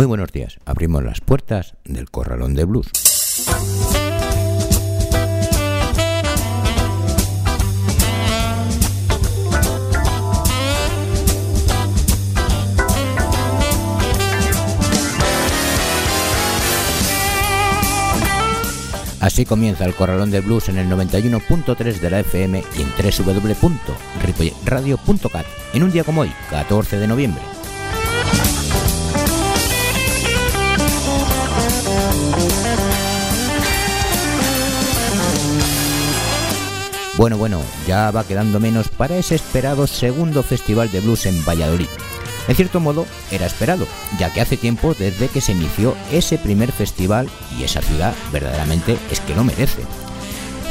Muy buenos días, abrimos las puertas del Corralón de Blues. Así comienza el Corralón de Blues en el 91.3 de la FM y en www.ripoyradio.cat en un día como hoy, 14 de noviembre. Bueno, bueno, ya va quedando menos para ese esperado segundo Festival de Blues en Valladolid. En cierto modo, era esperado, ya que hace tiempo desde que se inició ese primer festival y esa ciudad verdaderamente es que lo merece.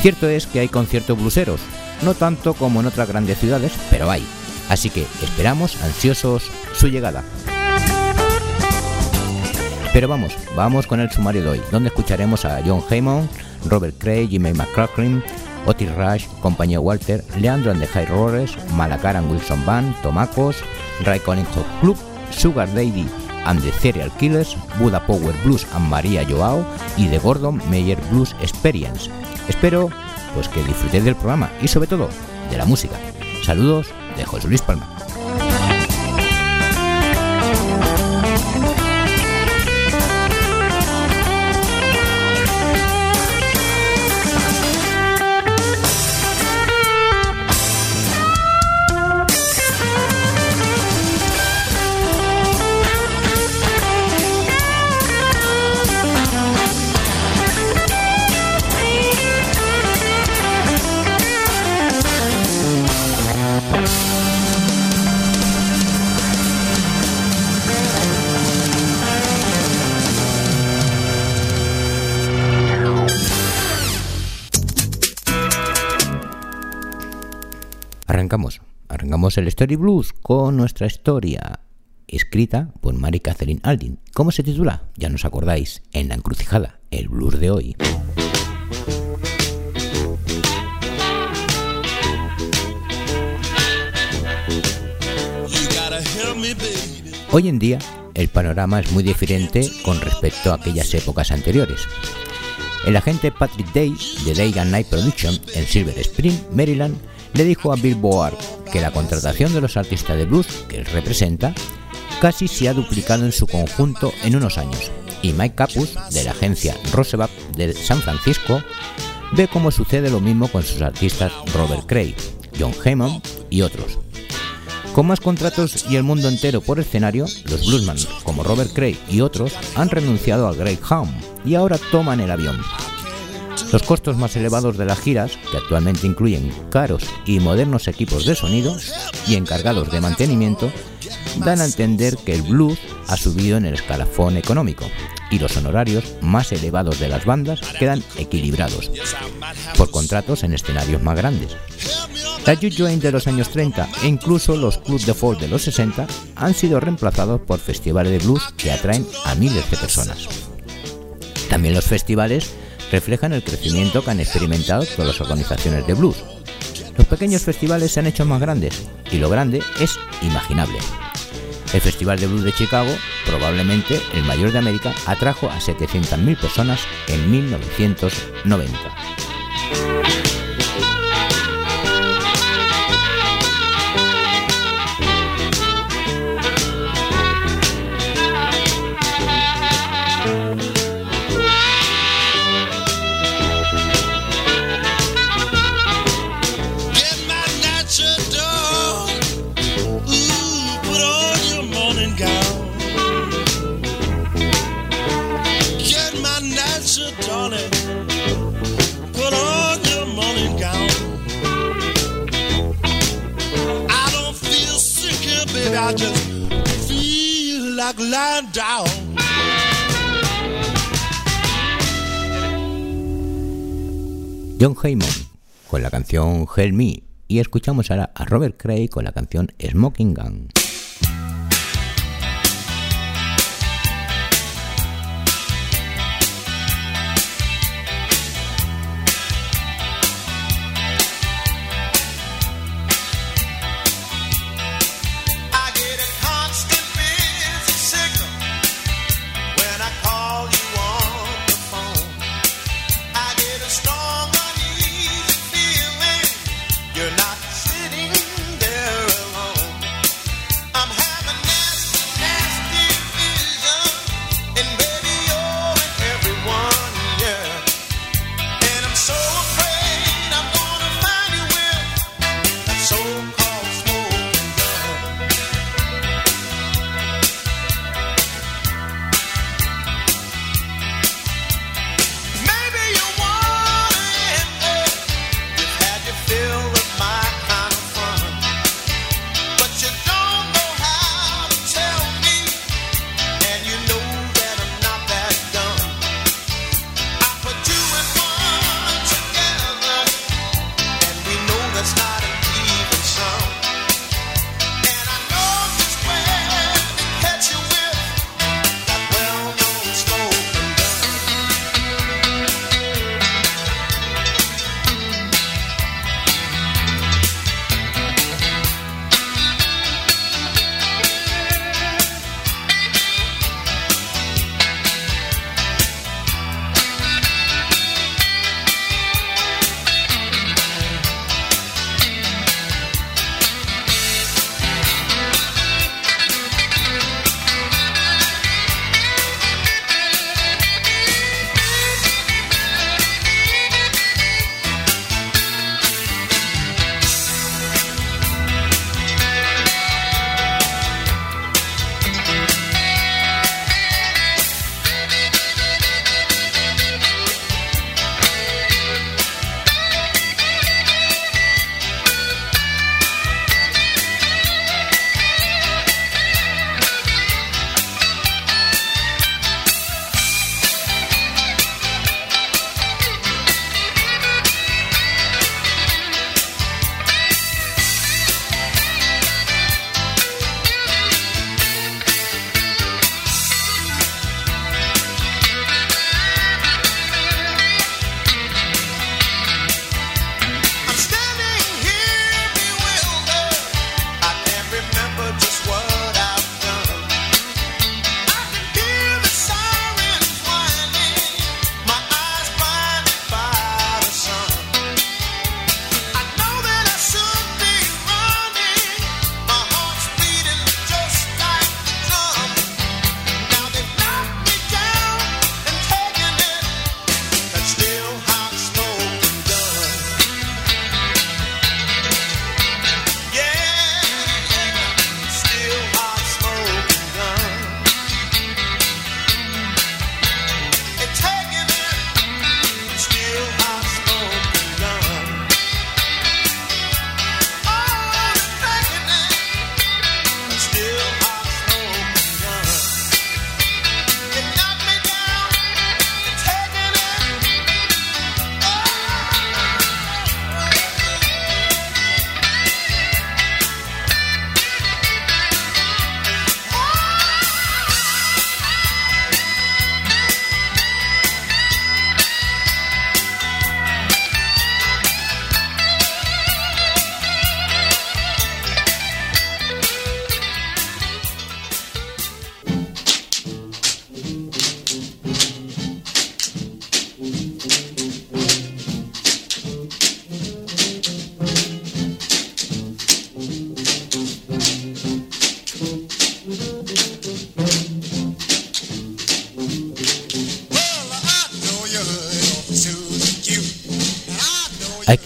Cierto es que hay conciertos bluseros, no tanto como en otras grandes ciudades, pero hay. Así que esperamos ansiosos su llegada. Pero vamos, vamos con el sumario de hoy, donde escucharemos a John Heyman, Robert Cray, Jimmy McCracken, Otis Rush, Compañía Walter, Leandro and the High Rollers, Malacaran Wilson Band, Tomacos, Ray Collins Club, Sugar Daddy and the Serial Killers, Buda Power Blues and María Joao y The Gordon Meyer Blues Experience. Espero pues que disfrutéis del programa y sobre todo de la música. Saludos de José Luis Palma. Arrancamos el Story Blues con nuestra historia, escrita por Mary Catherine Aldin. ¿Cómo se titula? Ya nos acordáis, en la encrucijada, el blues de hoy. Hoy en día, el panorama es muy diferente con respecto a aquellas épocas anteriores. El agente Patrick Day de Day and Night Production en Silver Spring, Maryland, le dijo a Billboard que la contratación de los artistas de blues que él representa casi se ha duplicado en su conjunto en unos años. Y Mike Capus, de la agencia Roosevelt de San Francisco, ve cómo sucede lo mismo con sus artistas Robert Cray, John Hammond y otros. Con más contratos y el mundo entero por escenario, los bluesman como Robert Cray y otros han renunciado al Greyhound y ahora toman el avión. Los costos más elevados de las giras, que actualmente incluyen caros y modernos equipos de sonido y encargados de mantenimiento, dan a entender que el blues ha subido en el escalafón económico y los honorarios más elevados de las bandas quedan equilibrados por contratos en escenarios más grandes. La Youth Joint de los años 30 e incluso los Club de Folk de los 60 han sido reemplazados por festivales de blues que atraen a miles de personas. También los festivales reflejan el crecimiento que han experimentado todas las organizaciones de blues. Los pequeños festivales se han hecho más grandes y lo grande es imaginable. El Festival de Blues de Chicago, probablemente el mayor de América, atrajo a 700.000 personas en 1990. John Heyman con la canción Help Me y escuchamos ahora a Robert Cray con la canción Smoking Gun.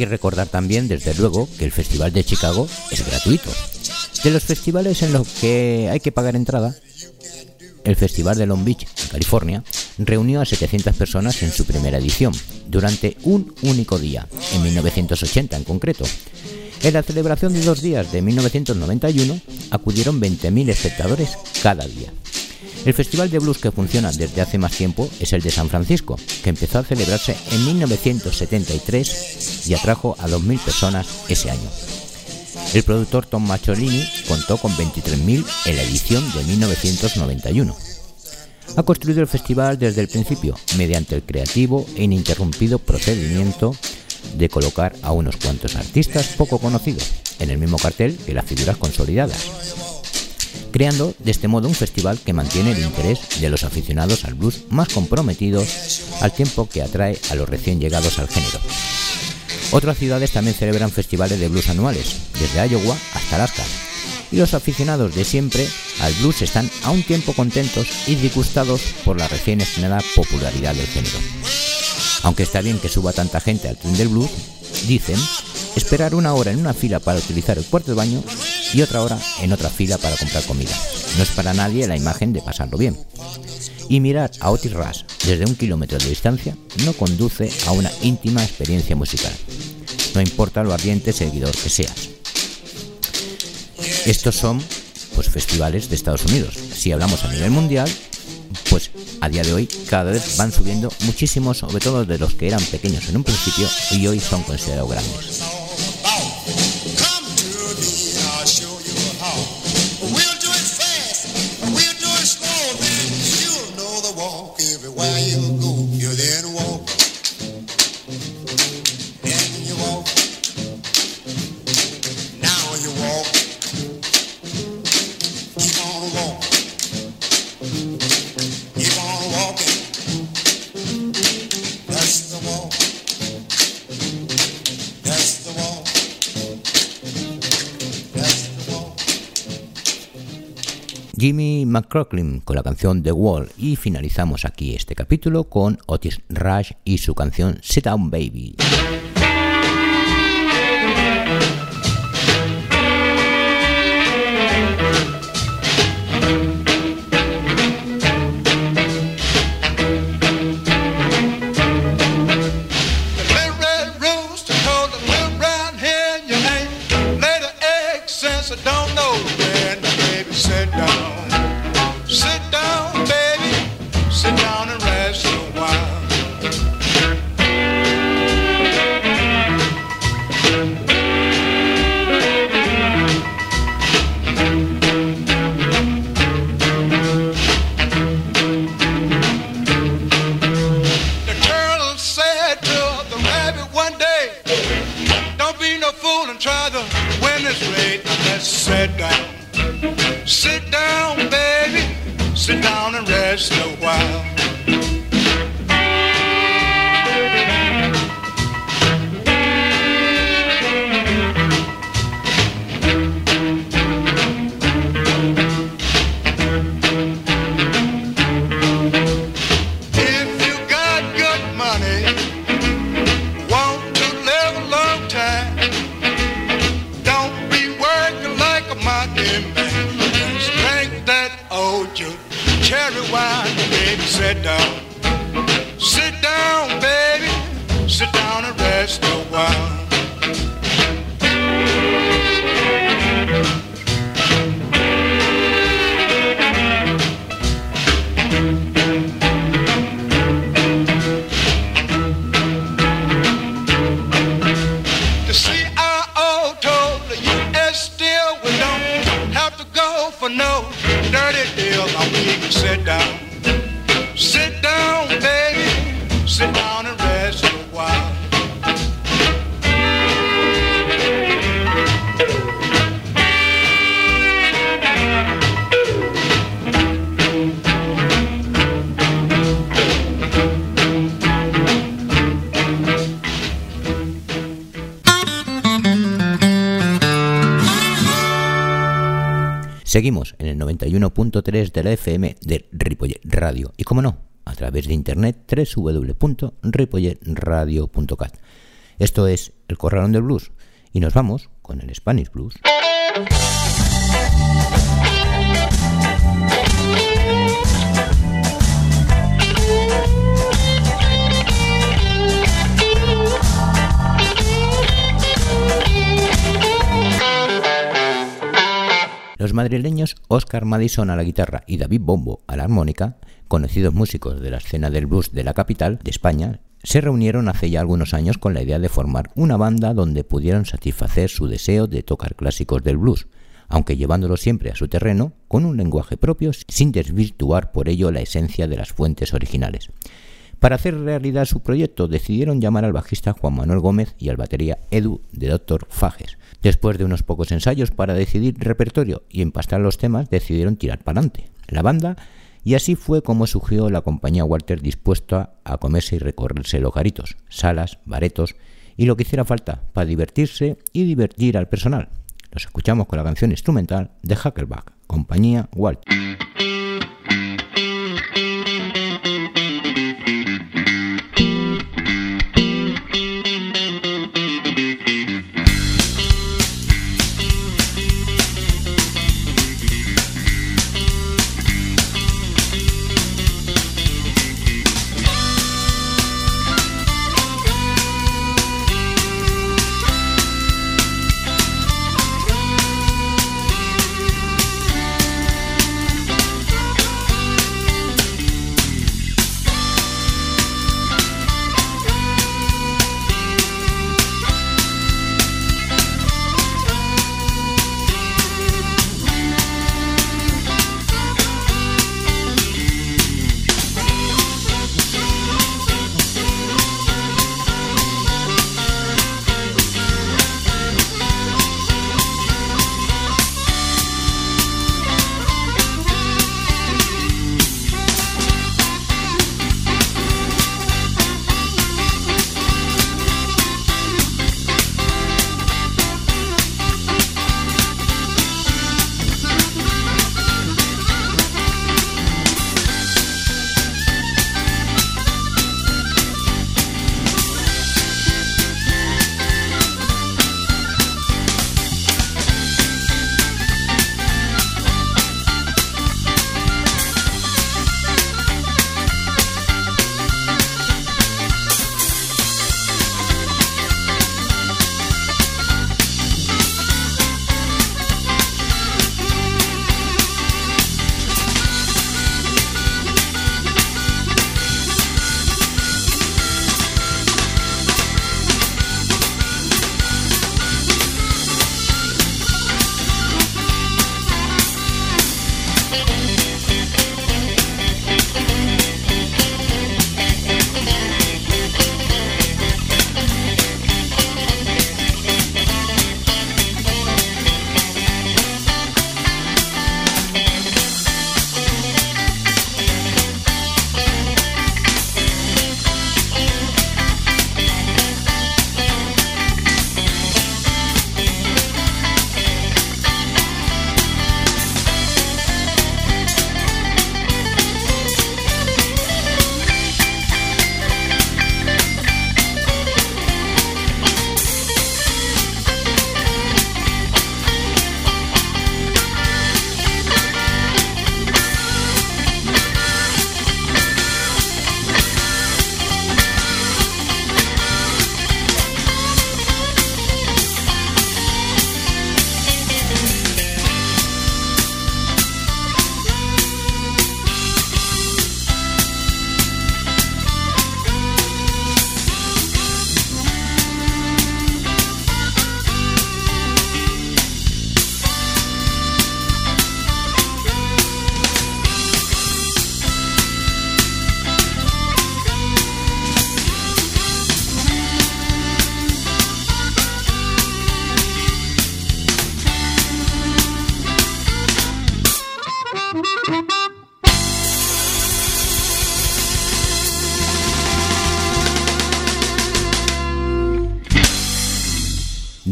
Que recordar también, desde luego, que el Festival de Chicago es gratuito. De los festivales en los que hay que pagar entrada, el Festival de Long Beach, en California, reunió a 700 personas en su primera edición, durante un único día, en 1980 en concreto. En la celebración de dos días de 1991 acudieron 20.000 espectadores cada día. El festival de blues que funciona desde hace más tiempo es el de San Francisco, que empezó a celebrarse en 1973 y atrajo a 2.000 personas ese año. El productor Tom Macholini contó con 23.000 en la edición de 1991. Ha construido el festival desde el principio, mediante el creativo e ininterrumpido procedimiento de colocar a unos cuantos artistas poco conocidos en el mismo cartel que las figuras consolidadas creando de este modo un festival que mantiene el interés de los aficionados al blues más comprometidos al tiempo que atrae a los recién llegados al género. Otras ciudades también celebran festivales de blues anuales, desde Iowa hasta Alaska, y los aficionados de siempre al blues están a un tiempo contentos y disgustados por la recién estrenada popularidad del género. Aunque está bien que suba tanta gente al tren del blues, dicen, esperar una hora en una fila para utilizar el cuarto de baño y otra hora en otra fila para comprar comida. No es para nadie la imagen de pasarlo bien. Y mirar a Otis Rush desde un kilómetro de distancia no conduce a una íntima experiencia musical. No importa lo ardiente seguidor que seas. Estos son pues festivales de Estados Unidos. Si hablamos a nivel mundial, pues a día de hoy cada vez van subiendo muchísimos, sobre todo de los que eran pequeños en un principio y hoy son considerados grandes. Jimmy McCrocklin con la canción The Wall y finalizamos aquí este capítulo con Otis Rush y su canción Sit Down Baby. Seguimos en el 91.3 de la FM de Ripollet Radio. Y como no, a través de internet www.ripolletradio.cat. Esto es El Corralón del Blues y nos vamos con el Spanish Blues. Los madrileños Oscar Madison a la guitarra y David Bombo a la armónica, conocidos músicos de la escena del blues de la capital de España, se reunieron hace ya algunos años con la idea de formar una banda donde pudieran satisfacer su deseo de tocar clásicos del blues, aunque llevándolo siempre a su terreno, con un lenguaje propio, sin desvirtuar por ello la esencia de las fuentes originales. Para hacer realidad su proyecto decidieron llamar al bajista Juan Manuel Gómez y al batería Edu de Dr. Fages. Después de unos pocos ensayos para decidir repertorio y empastar los temas, decidieron tirar para adelante la banda y así fue como surgió la compañía Walter dispuesta a comerse y recorrerse los garitos, salas, baretos y lo que hiciera falta para divertirse y divertir al personal. Los escuchamos con la canción instrumental de Hackerback, compañía Walter.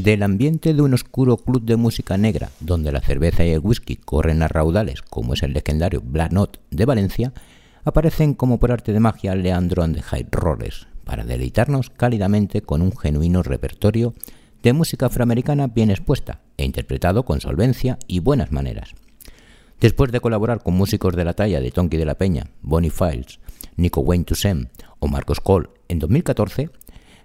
Del ambiente de un oscuro club de música negra, donde la cerveza y el whisky corren a raudales, como es el legendario Black de Valencia, aparecen como por arte de magia Leandro and the High para deleitarnos cálidamente con un genuino repertorio de música afroamericana bien expuesta e interpretado con solvencia y buenas maneras. Después de colaborar con músicos de la talla de Tonky de la Peña, Bonnie Files, Nico Wayne Toussaint o Marcos Cole en 2014,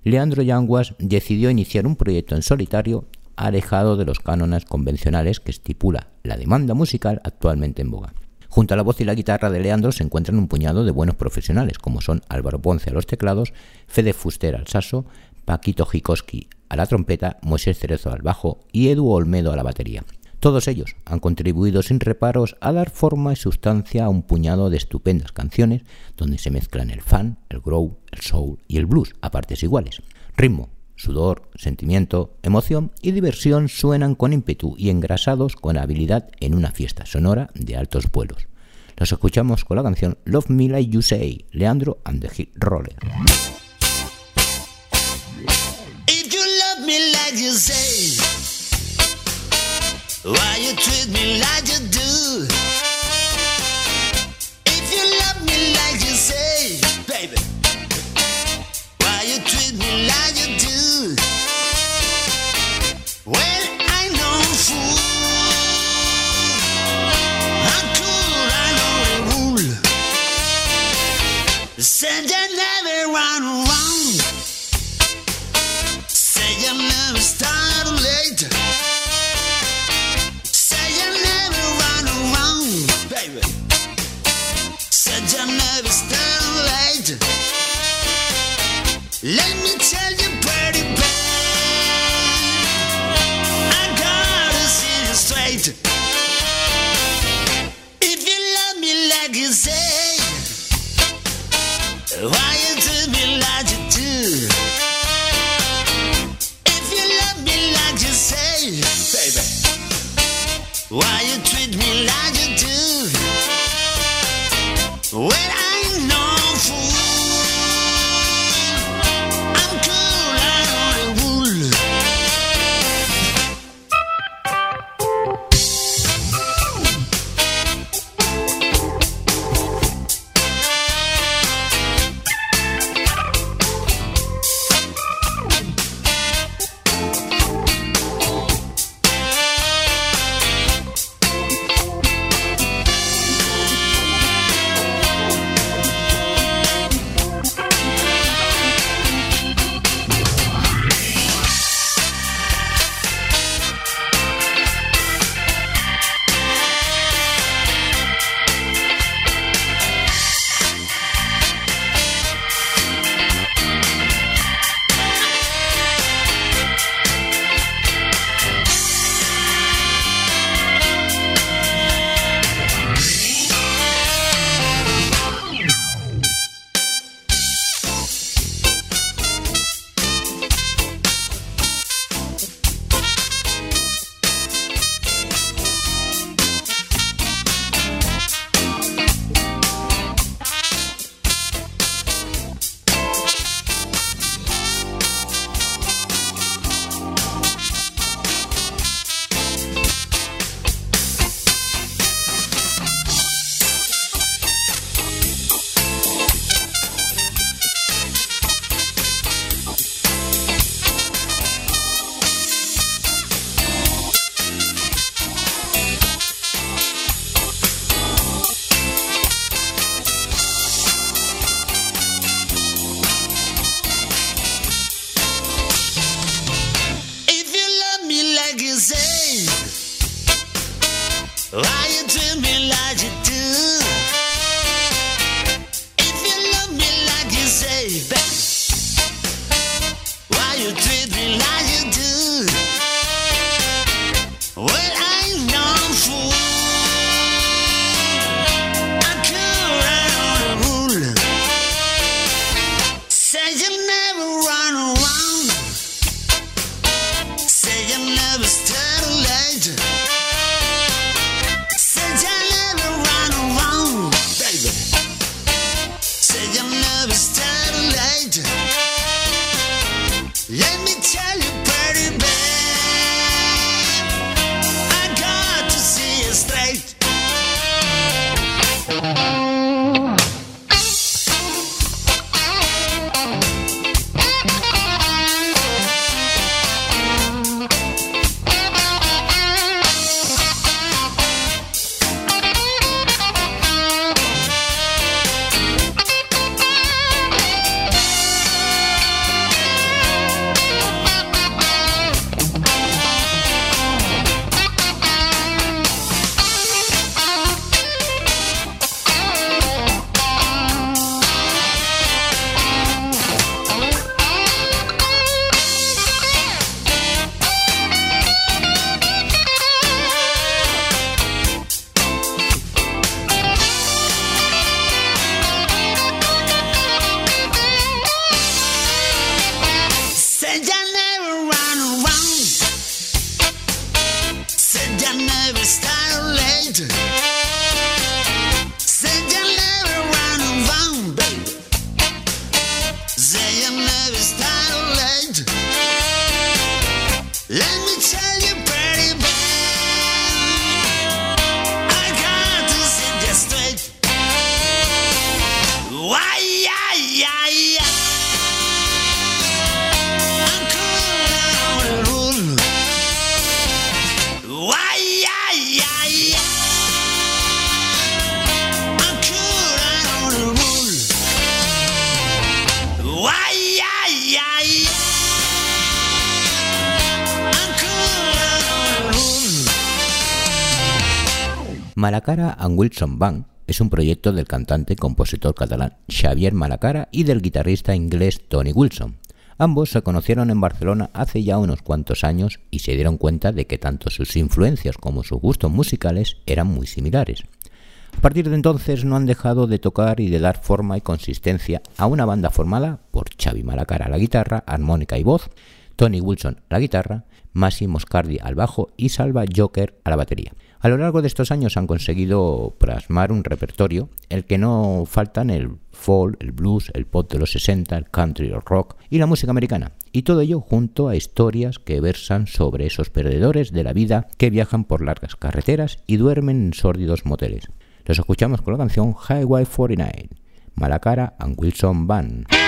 Leandro Yanguas decidió iniciar un proyecto en solitario alejado de los cánones convencionales que estipula la demanda musical actualmente en boga. Junto a la voz y la guitarra de Leandro se encuentran un puñado de buenos profesionales, como son Álvaro Ponce a los teclados, Fede Fuster al saso, Paquito Jikoski a la trompeta, Moisés Cerezo al bajo y Edu Olmedo a la batería. Todos ellos han contribuido sin reparos a dar forma y sustancia a un puñado de estupendas canciones donde se mezclan el fan, el grow, el soul y el blues a partes iguales. Ritmo, sudor, sentimiento, emoción y diversión suenan con ímpetu y engrasados con habilidad en una fiesta sonora de altos vuelos. Los escuchamos con la canción Love Me Like You Say, Leandro and the Roller. Why you treat me like you do? If you love me like you say, baby, Malacara and Wilson Band es un proyecto del cantante y compositor catalán Xavier Malacara y del guitarrista inglés Tony Wilson. Ambos se conocieron en Barcelona hace ya unos cuantos años y se dieron cuenta de que tanto sus influencias como sus gustos musicales eran muy similares. A partir de entonces no han dejado de tocar y de dar forma y consistencia a una banda formada por Xavi Malacara a la guitarra, armónica y voz, Tony Wilson a la guitarra, Massimo Moscardi al bajo y Salva Joker a la batería. A lo largo de estos años han conseguido plasmar un repertorio, el que no faltan el folk, el blues, el pop de los 60, el country, el rock y la música americana. Y todo ello junto a historias que versan sobre esos perdedores de la vida que viajan por largas carreteras y duermen en sórdidos moteles. Los escuchamos con la canción Highway 49, Malacara and Wilson Band.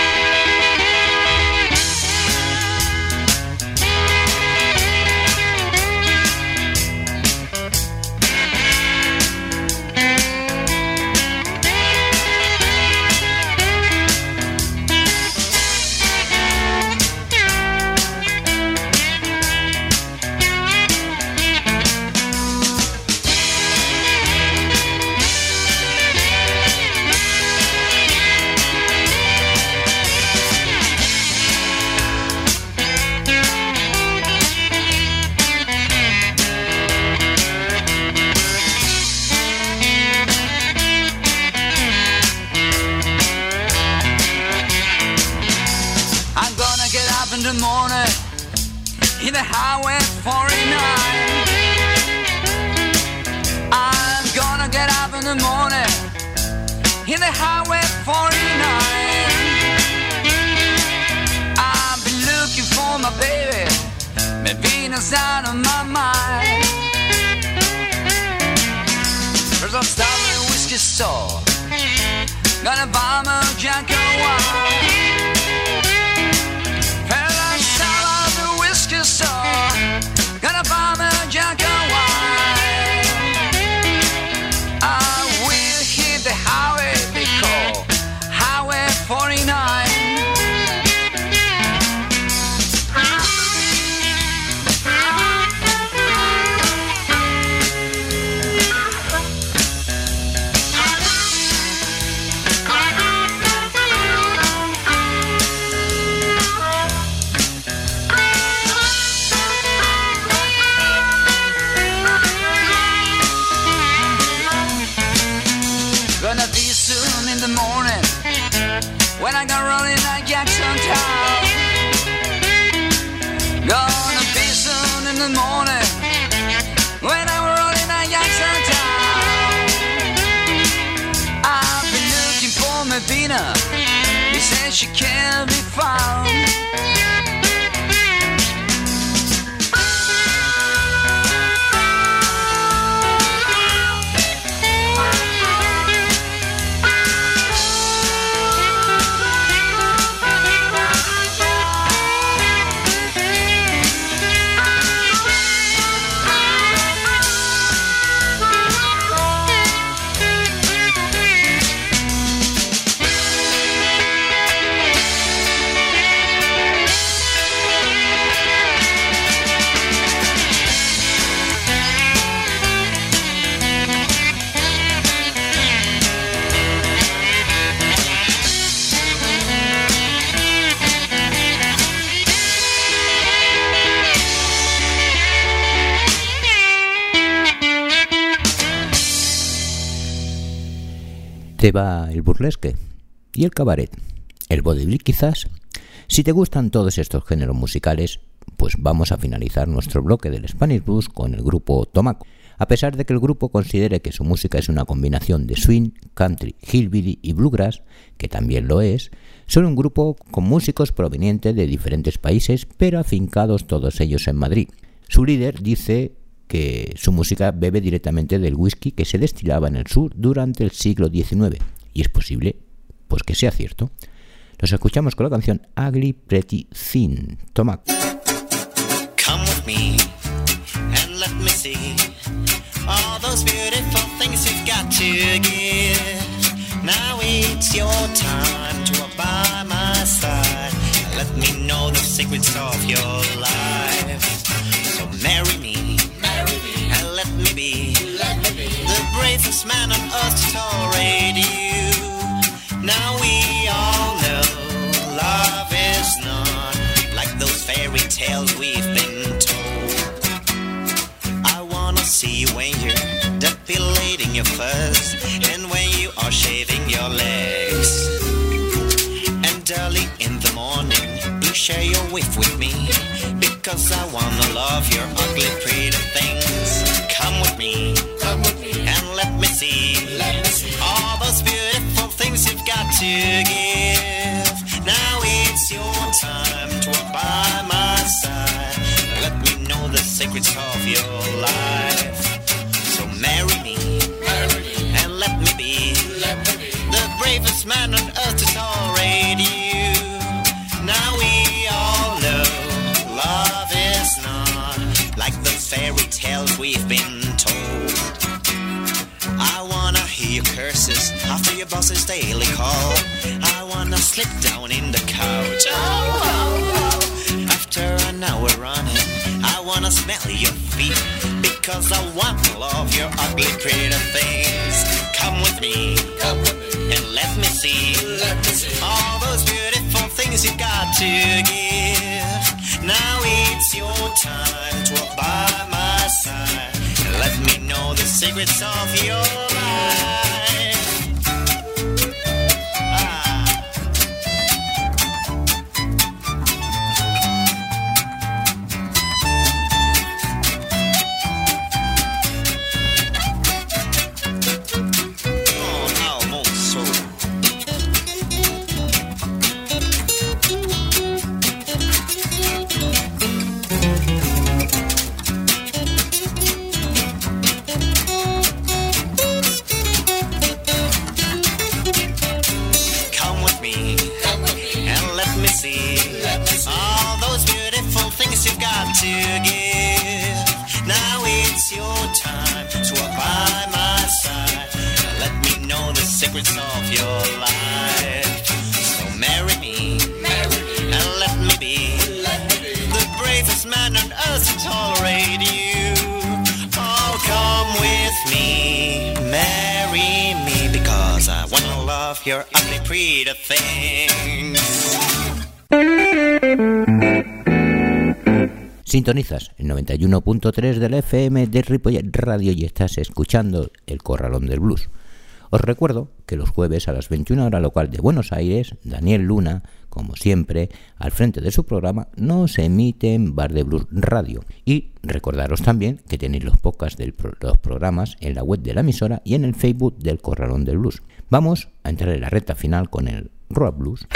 is out of my mind. First I'll stop at a whiskey store, gonna buy me a drink of wine. Found. Te va el burlesque y el cabaret, el vodevil quizás. Si te gustan todos estos géneros musicales, pues vamos a finalizar nuestro bloque del Spanish Blues con el grupo Tomaco. A pesar de que el grupo considere que su música es una combinación de swing, country, hillbilly y bluegrass, que también lo es, son un grupo con músicos provenientes de diferentes países, pero afincados todos ellos en Madrid. Su líder dice que su música bebe directamente del whisky que se destilaba en el sur durante el siglo XIX, y es posible pues que sea cierto. Los escuchamos con la canción Ugly Pretty Thin. Toma. Come with me and let me see all those beautiful things you've got to give. Now it's your time to walk by my side. Let me know the secrets of your life. Bravest man on earth to tolerate you. Now we all know love is not like those fairy tales we've been told. I wanna see you when you're depilating your fuzz and when you are shaving your legs. And early in the morning, you share your whiff with me because I wanna love your ugly, pretty things. Come with me, come with me, let me see, let me see all those beautiful things you've got to give. Now it's your time to walk by my side. Let me know the secrets of your life. So marry me, and let me be, the bravest man on earth to tolerate you. Now we all know love is not like the fairy tales we've been curses after your boss's daily call. I wanna slip down in the couch. Oh, oh, oh. After an hour running, I wanna smell your feet because I wanna love your ugly, pretty things. Come with me, come with me, and let me see, let me see all those beautiful things you got to give. Now it's your time to walk by my side. Let me know the secrets of your Sintonizas el 91.3 del FM de Ripollet Radio y estás escuchando El Corralón del Blues. Os recuerdo que los jueves a las 21 horas local de Buenos Aires, Daniel Luna, como siempre, al frente de su programa, nos emite en Bar de Blues Radio. Y recordaros también que tenéis los podcasts de los programas en la web de la emisora y en el Facebook del Corralón del Blues. Vamos a entrar en la recta final con el Rock Blues.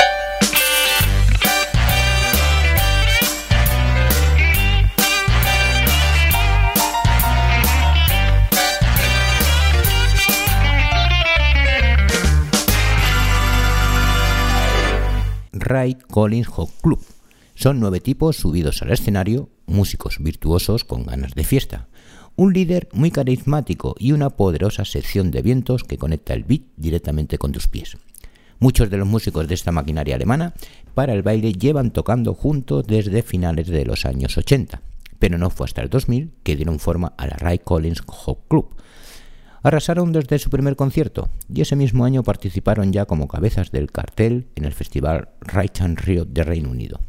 Ray Collins Hot Club. Son nueve tipos subidos al escenario, músicos virtuosos con ganas de fiesta, un líder muy carismático y una poderosa sección de vientos que conecta el beat directamente con tus pies. Muchos de los músicos de esta maquinaria alemana para el baile llevan tocando juntos desde finales de los años 80, pero no fue hasta el 2000 que dieron forma a la Ray Collins Hot Club, Arrasaron desde su primer concierto y ese mismo año participaron ya como cabezas del cartel en el festival Right Rio de Reino Unido.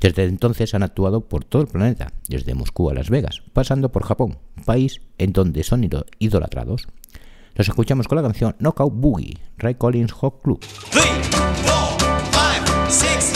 Desde entonces han actuado por todo el planeta, desde Moscú a Las Vegas, pasando por Japón, país en donde son ido- idolatrados. Los escuchamos con la canción Knockout Boogie, Ray Collins Hot Club. Three, four, five, six,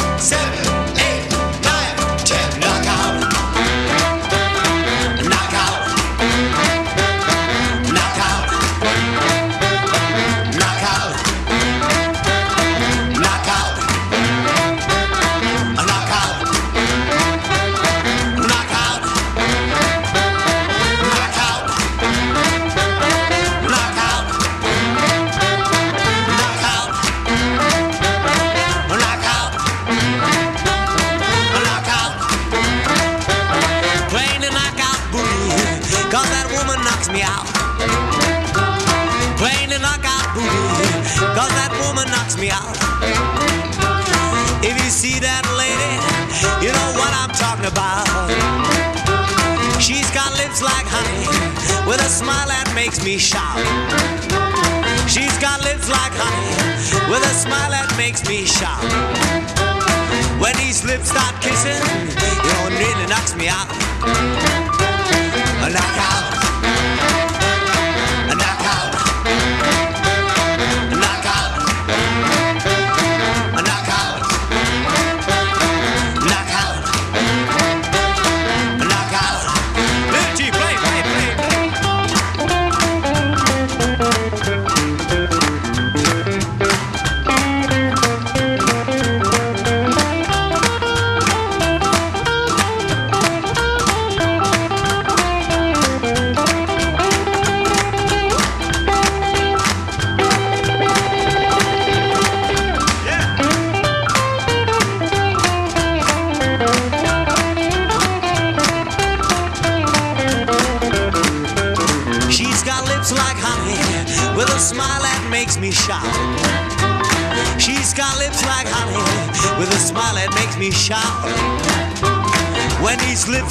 She's got lips like honey, with a smile that makes me shout. She's got lips like honey, with a smile that makes me shout. When these lips start kissing, you know, it really knocks me out. A knockout.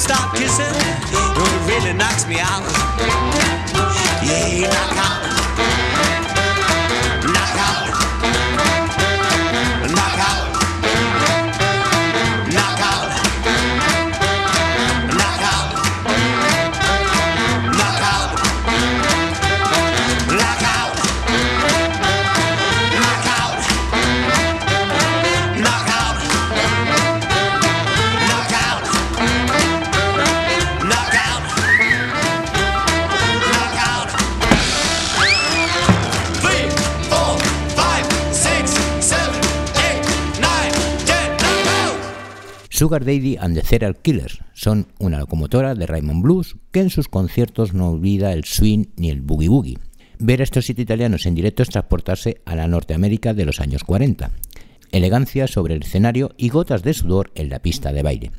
Start kissing, it really knocks me out. Yeah, knock out. Sugar Daddy and the Serial Killers son una locomotora de Raymond Blues que en sus conciertos no olvida el swing ni el boogie boogie. Ver a estos siete italianos en directo es transportarse a la Norteamérica de los años 40. Elegancia sobre el escenario y gotas de sudor en la pista de baile.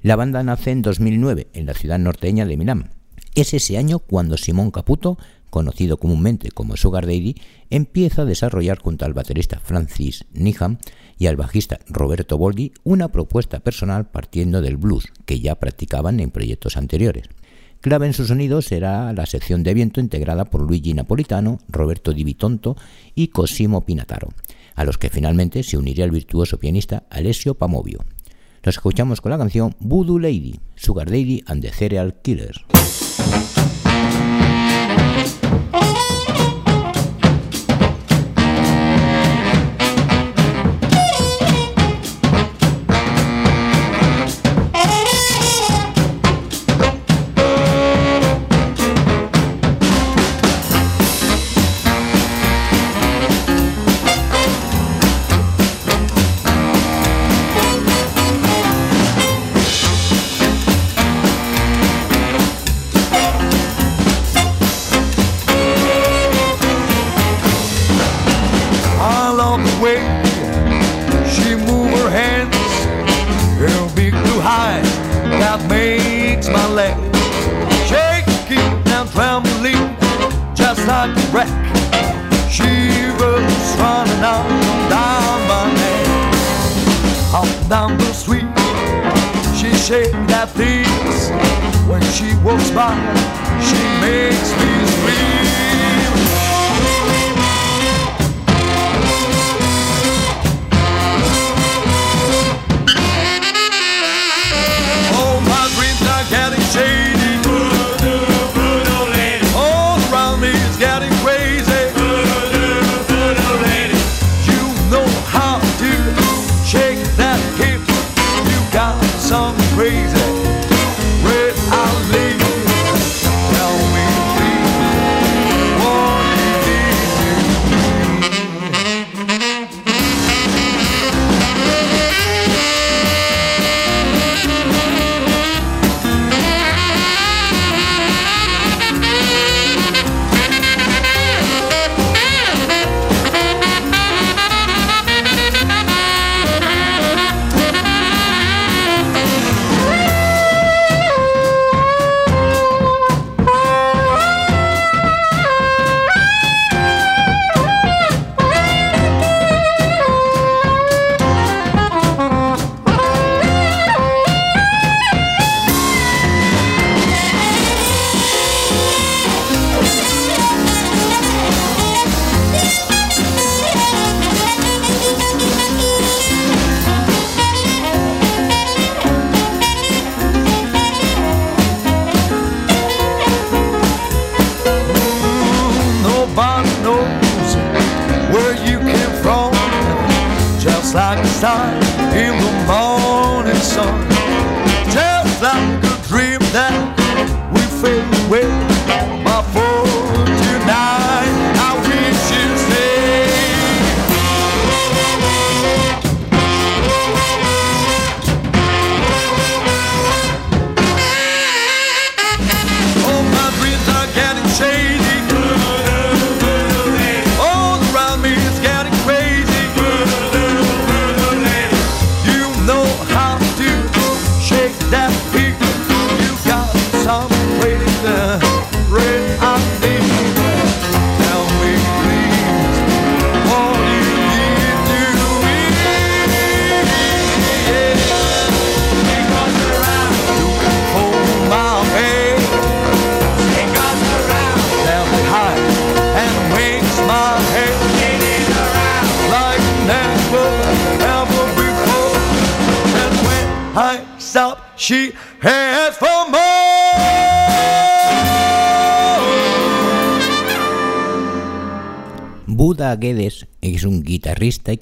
La banda nace en 2009 en la ciudad norteña de Milán. Es ese año cuando Simón Caputo, conocido comúnmente como Sugar Daddy, empieza a desarrollar junto al baterista Francis Niham y al bajista Roberto Boldi una propuesta personal partiendo del blues que ya practicaban en proyectos anteriores. Clave en su sonido será la sección de viento integrada por Luigi Napolitano, Roberto Di Vitonto y Cosimo Pinataro, a los que finalmente se uniría el virtuoso pianista Alessio Pamovio. Los escuchamos con la canción Voodoo Lady, Sugar Daddy and the Cereal Killers. Love the way she move her hands. Her big blue eyes that makes my legs shaking and trembling just like a wreck. She was running up down my neck, up down the street. She shakes that things when she walks by. She makes me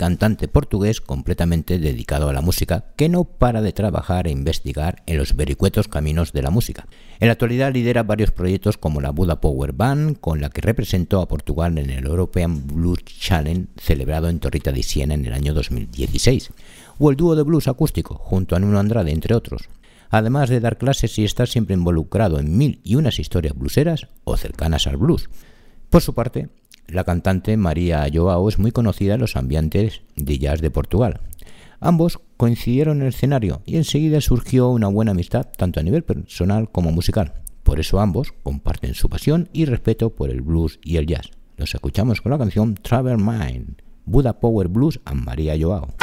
cantante portugués completamente dedicado a la música que no para de trabajar e investigar en los vericuetos caminos de la música. En la actualidad lidera varios proyectos como la Buda Power Band, con la que representó a Portugal en el European Blues Challenge celebrado en Torrita de Siena en el año 2016, o el dúo de blues acústico junto a Nuno Andrade, entre otros. Además de dar clases y estar siempre involucrado en mil y unas historias blueseras o cercanas al blues. Por su parte, la cantante María Joao es muy conocida en los ambientes de jazz de Portugal. Ambos coincidieron en el escenario y enseguida surgió una buena amistad tanto a nivel personal como musical. Por eso ambos comparten su pasión y respeto por el blues y el jazz. Los escuchamos con la canción Travel Mind, Buda Power Blues a María Joao.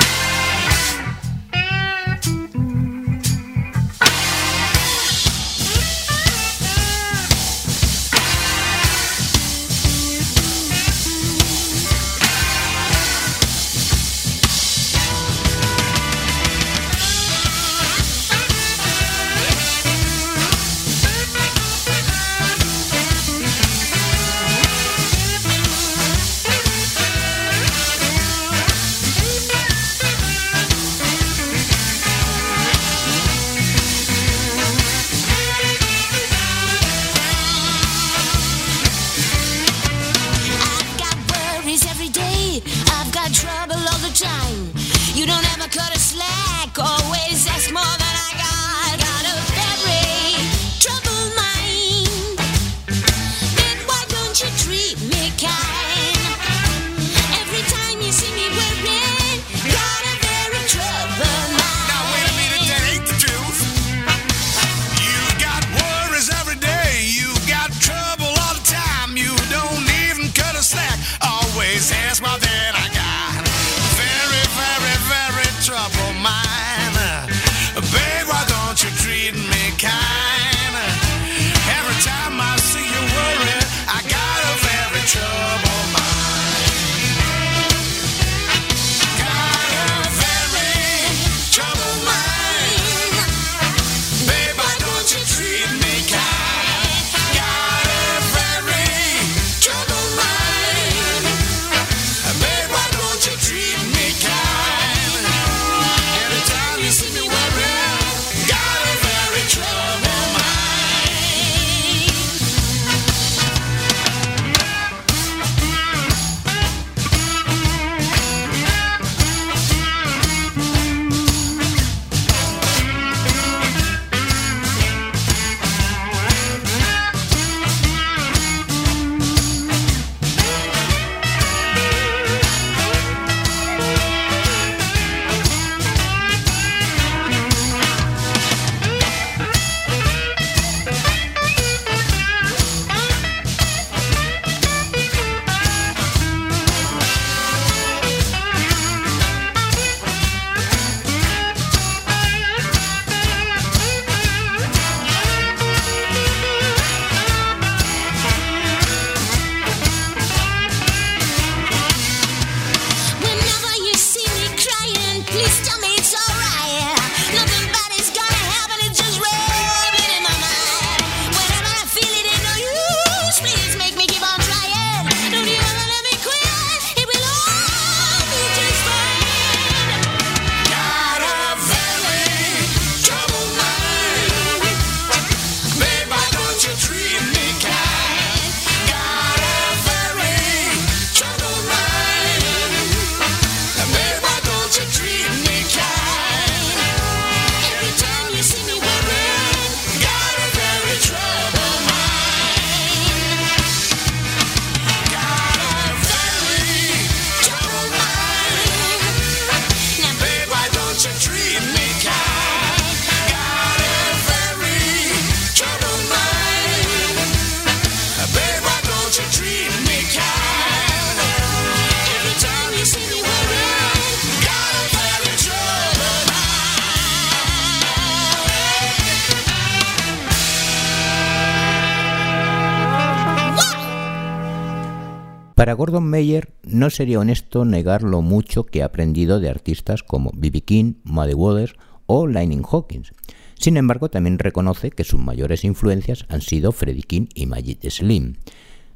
Gordon Mayer no sería honesto negar lo mucho que ha aprendido de artistas como B.B. King, Muddy Waters o Lightning Hawkins. Sin embargo, también reconoce que sus mayores influencias han sido Freddie King y Magic Slim.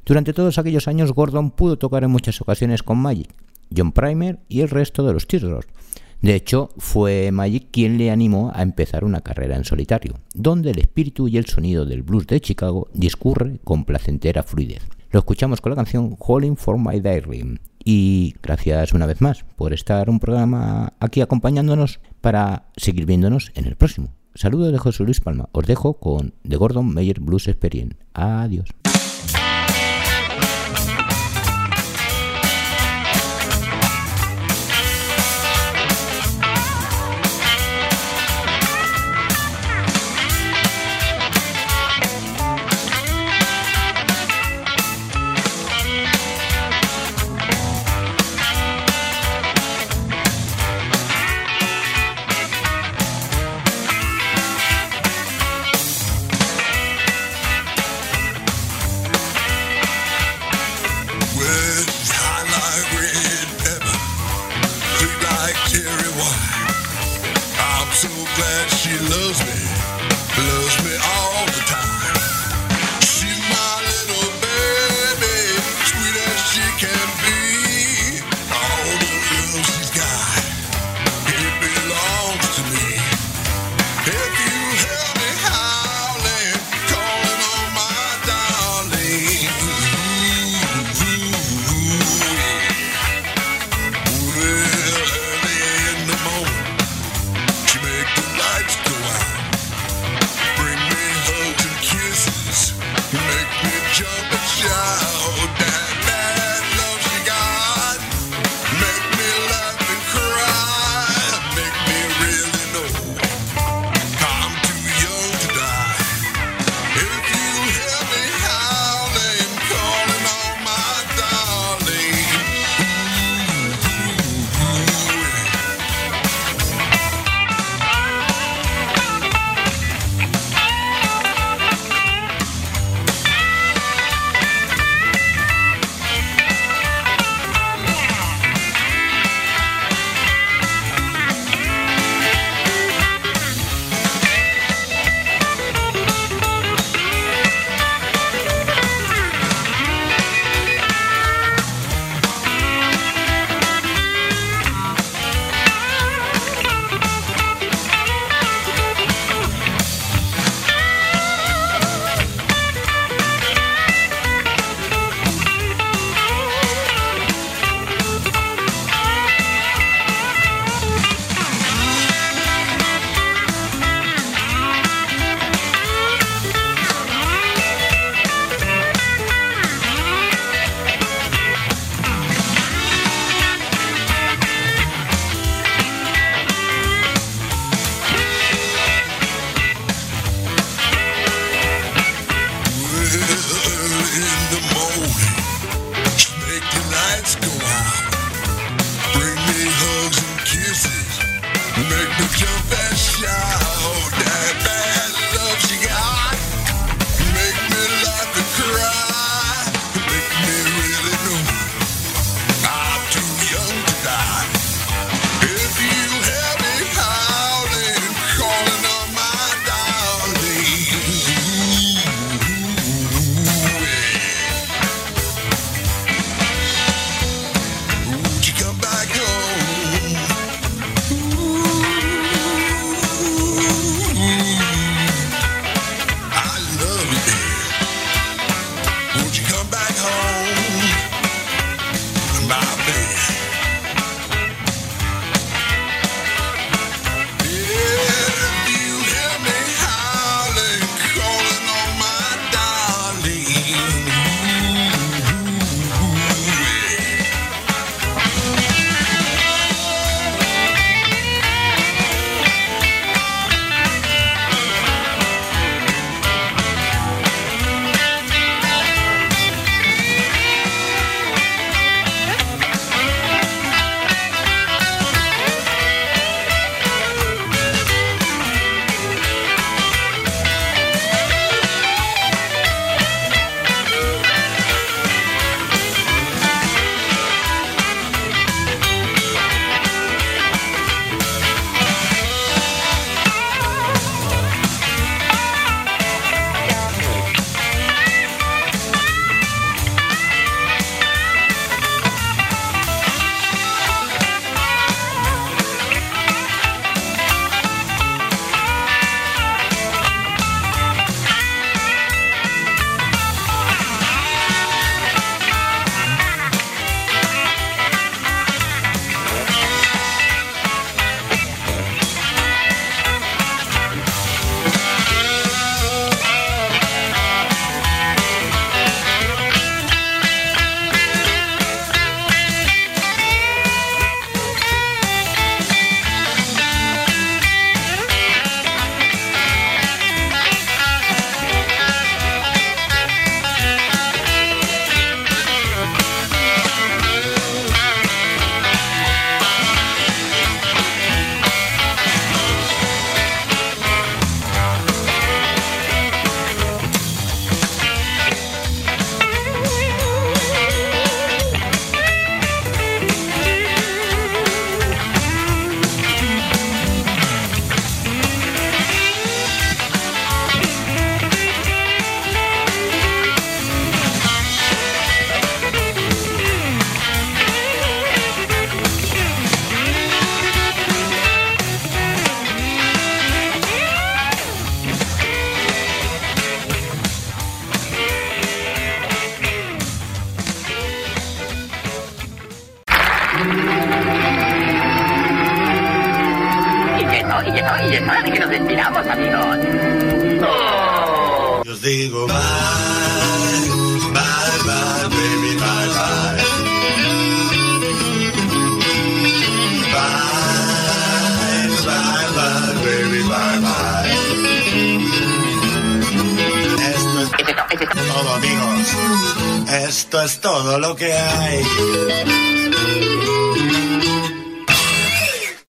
Durante todos aquellos años, Gordon pudo tocar en muchas ocasiones con Magic, John Primer y el resto de los Teardrops. De hecho, fue Magic quien le animó a empezar una carrera en solitario, donde el espíritu y el sonido del blues de Chicago discurre con placentera fluidez. Lo escuchamos con la canción Calling for My Diary. Y gracias una vez más por estar un programa aquí acompañándonos para seguir viéndonos en el próximo. Saludos de José Luis Palma. Os dejo con The Gordon Mayer Blues Experience. Adiós.